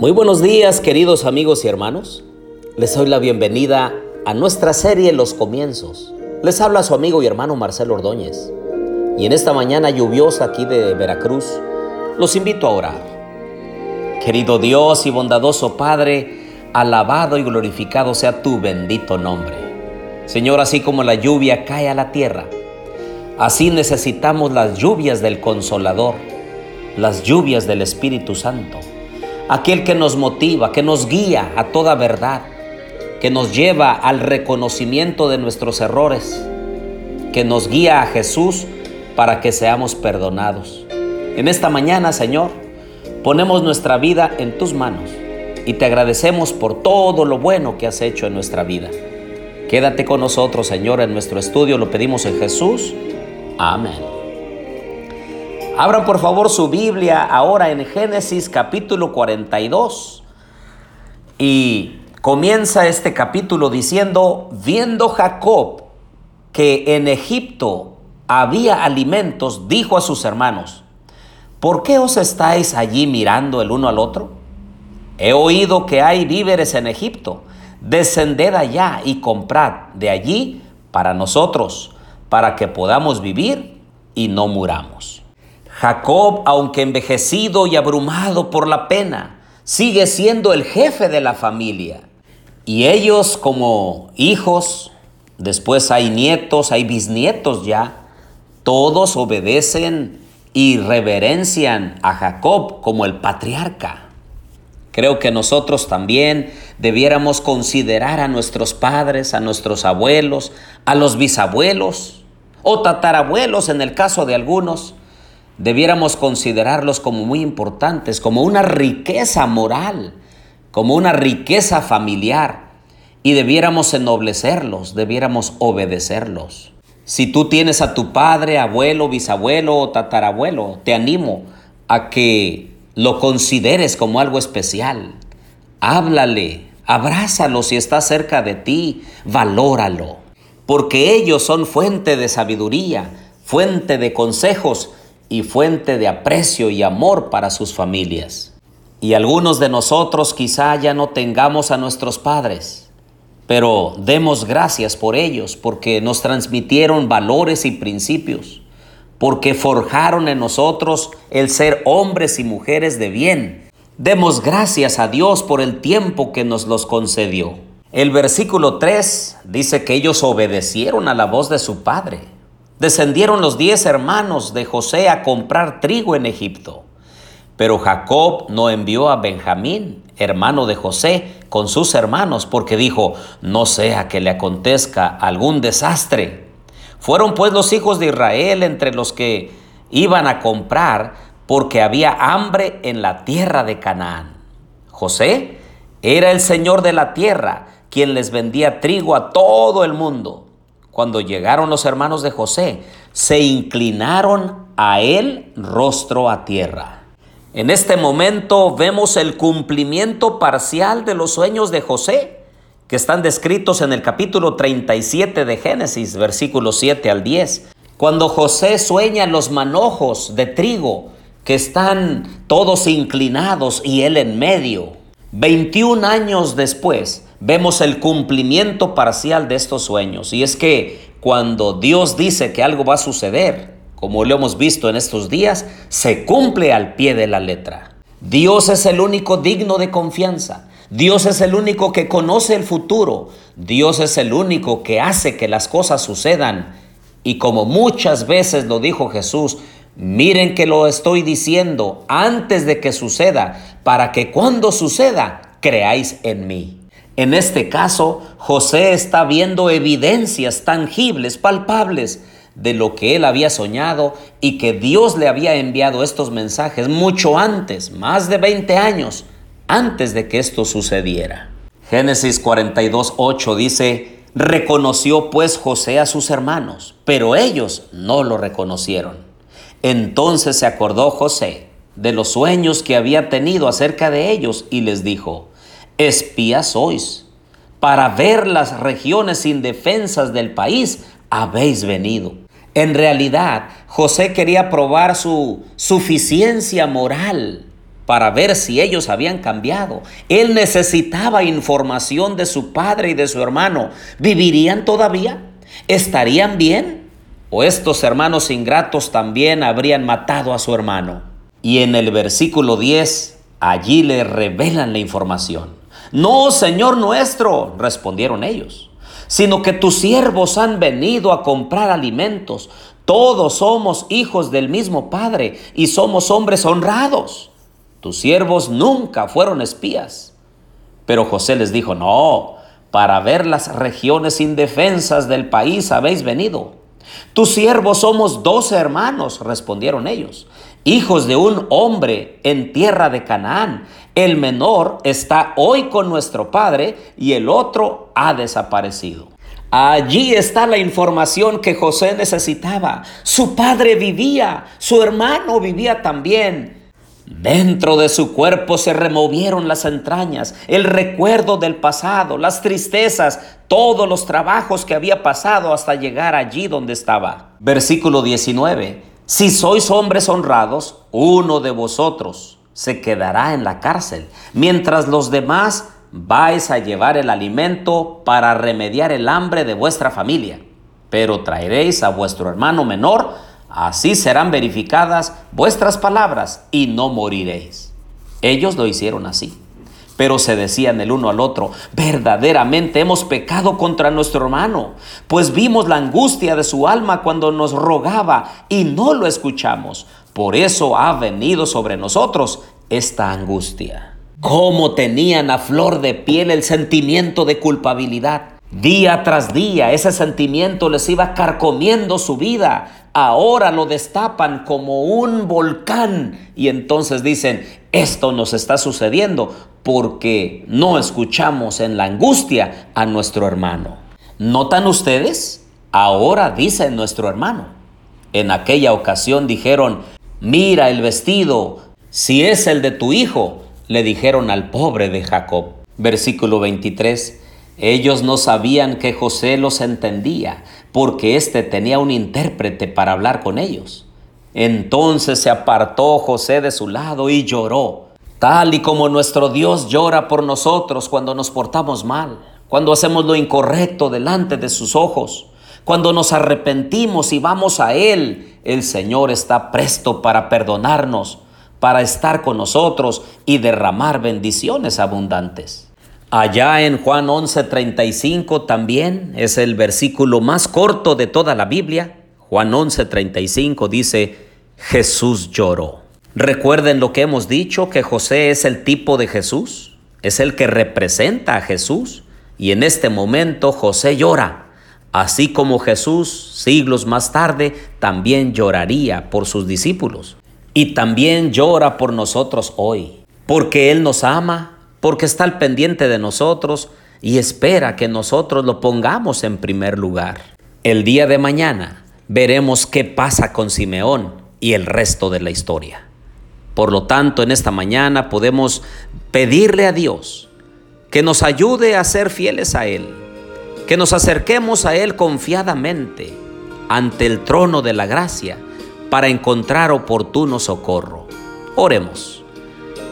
Muy buenos días queridos amigos y hermanos. Les doy la bienvenida a nuestra serie Los Comienzos. Les habla su amigo y hermano Marcelo Ordóñez. Y en esta mañana lluviosa aquí de Veracruz, los invito a orar. Querido Dios y bondadoso Padre, alabado y glorificado sea tu bendito nombre. Señor, así como la lluvia cae a la tierra, así necesitamos las lluvias del Consolador, las lluvias del Espíritu Santo aquel que nos motiva, que nos guía a toda verdad, que nos lleva al reconocimiento de nuestros errores, que nos guía a Jesús para que seamos perdonados. En esta mañana, Señor, ponemos nuestra vida en tus manos y te agradecemos por todo lo bueno que has hecho en nuestra vida. Quédate con nosotros, Señor, en nuestro estudio, lo pedimos en Jesús. Amén. Abran por favor su Biblia ahora en Génesis capítulo 42. Y comienza este capítulo diciendo, viendo Jacob que en Egipto había alimentos, dijo a sus hermanos, ¿por qué os estáis allí mirando el uno al otro? He oído que hay víveres en Egipto. Descended allá y comprad de allí para nosotros, para que podamos vivir y no muramos. Jacob, aunque envejecido y abrumado por la pena, sigue siendo el jefe de la familia. Y ellos como hijos, después hay nietos, hay bisnietos ya, todos obedecen y reverencian a Jacob como el patriarca. Creo que nosotros también debiéramos considerar a nuestros padres, a nuestros abuelos, a los bisabuelos o tatarabuelos en el caso de algunos, debiéramos considerarlos como muy importantes, como una riqueza moral, como una riqueza familiar, y debiéramos ennoblecerlos, debiéramos obedecerlos. Si tú tienes a tu padre, abuelo, bisabuelo o tatarabuelo, te animo a que lo consideres como algo especial. Háblale, abrázalo si está cerca de ti, valóralo, porque ellos son fuente de sabiduría, fuente de consejos, y fuente de aprecio y amor para sus familias. Y algunos de nosotros quizá ya no tengamos a nuestros padres, pero demos gracias por ellos porque nos transmitieron valores y principios, porque forjaron en nosotros el ser hombres y mujeres de bien. Demos gracias a Dios por el tiempo que nos los concedió. El versículo 3 dice que ellos obedecieron a la voz de su padre descendieron los diez hermanos de José a comprar trigo en Egipto. Pero Jacob no envió a Benjamín, hermano de José, con sus hermanos, porque dijo, no sea que le acontezca algún desastre. Fueron pues los hijos de Israel entre los que iban a comprar, porque había hambre en la tierra de Canaán. José era el señor de la tierra, quien les vendía trigo a todo el mundo. Cuando llegaron los hermanos de José, se inclinaron a él rostro a tierra. En este momento vemos el cumplimiento parcial de los sueños de José, que están descritos en el capítulo 37 de Génesis, versículos 7 al 10. Cuando José sueña los manojos de trigo, que están todos inclinados y él en medio. 21 años después, vemos el cumplimiento parcial de estos sueños. Y es que cuando Dios dice que algo va a suceder, como lo hemos visto en estos días, se cumple al pie de la letra. Dios es el único digno de confianza. Dios es el único que conoce el futuro. Dios es el único que hace que las cosas sucedan. Y como muchas veces lo dijo Jesús, miren que lo estoy diciendo antes de que suceda, para que cuando suceda, creáis en mí. En este caso, José está viendo evidencias tangibles, palpables, de lo que él había soñado y que Dios le había enviado estos mensajes mucho antes, más de 20 años antes de que esto sucediera. Génesis 42, 8 dice, reconoció pues José a sus hermanos, pero ellos no lo reconocieron. Entonces se acordó José de los sueños que había tenido acerca de ellos y les dijo, espías sois. Para ver las regiones indefensas del país habéis venido. En realidad, José quería probar su suficiencia moral para ver si ellos habían cambiado. Él necesitaba información de su padre y de su hermano. ¿Vivirían todavía? ¿Estarían bien? ¿O estos hermanos ingratos también habrían matado a su hermano? Y en el versículo 10, allí le revelan la información. No, Señor nuestro, respondieron ellos, sino que tus siervos han venido a comprar alimentos. Todos somos hijos del mismo Padre y somos hombres honrados. Tus siervos nunca fueron espías. Pero José les dijo, no, para ver las regiones indefensas del país habéis venido. Tus siervos somos doce hermanos, respondieron ellos, hijos de un hombre en tierra de Canaán. El menor está hoy con nuestro padre y el otro ha desaparecido. Allí está la información que José necesitaba. Su padre vivía, su hermano vivía también. Dentro de su cuerpo se removieron las entrañas, el recuerdo del pasado, las tristezas, todos los trabajos que había pasado hasta llegar allí donde estaba. Versículo 19. Si sois hombres honrados, uno de vosotros se quedará en la cárcel, mientras los demás vais a llevar el alimento para remediar el hambre de vuestra familia. Pero traeréis a vuestro hermano menor, Así serán verificadas vuestras palabras y no moriréis. Ellos lo hicieron así. Pero se decían el uno al otro, verdaderamente hemos pecado contra nuestro hermano, pues vimos la angustia de su alma cuando nos rogaba y no lo escuchamos. Por eso ha venido sobre nosotros esta angustia. Cómo tenían a flor de piel el sentimiento de culpabilidad. Día tras día ese sentimiento les iba carcomiendo su vida ahora lo destapan como un volcán y entonces dicen, esto nos está sucediendo porque no escuchamos en la angustia a nuestro hermano. ¿Notan ustedes? Ahora dice nuestro hermano. En aquella ocasión dijeron, mira el vestido, si es el de tu hijo, le dijeron al pobre de Jacob. Versículo 23. Ellos no sabían que José los entendía, porque éste tenía un intérprete para hablar con ellos. Entonces se apartó José de su lado y lloró, tal y como nuestro Dios llora por nosotros cuando nos portamos mal, cuando hacemos lo incorrecto delante de sus ojos, cuando nos arrepentimos y vamos a Él. El Señor está presto para perdonarnos, para estar con nosotros y derramar bendiciones abundantes. Allá en Juan 11:35 también es el versículo más corto de toda la Biblia. Juan 11:35 dice, Jesús lloró. Recuerden lo que hemos dicho, que José es el tipo de Jesús, es el que representa a Jesús. Y en este momento José llora, así como Jesús siglos más tarde también lloraría por sus discípulos. Y también llora por nosotros hoy, porque Él nos ama porque está al pendiente de nosotros y espera que nosotros lo pongamos en primer lugar. El día de mañana veremos qué pasa con Simeón y el resto de la historia. Por lo tanto, en esta mañana podemos pedirle a Dios que nos ayude a ser fieles a Él, que nos acerquemos a Él confiadamente ante el trono de la gracia para encontrar oportuno socorro. Oremos.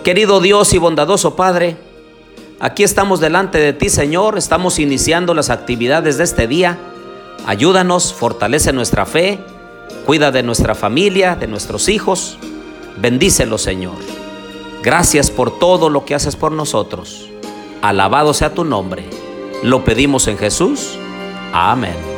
Querido Dios y bondadoso Padre, aquí estamos delante de ti, Señor, estamos iniciando las actividades de este día. Ayúdanos, fortalece nuestra fe, cuida de nuestra familia, de nuestros hijos. Bendícelo, Señor. Gracias por todo lo que haces por nosotros. Alabado sea tu nombre. Lo pedimos en Jesús. Amén.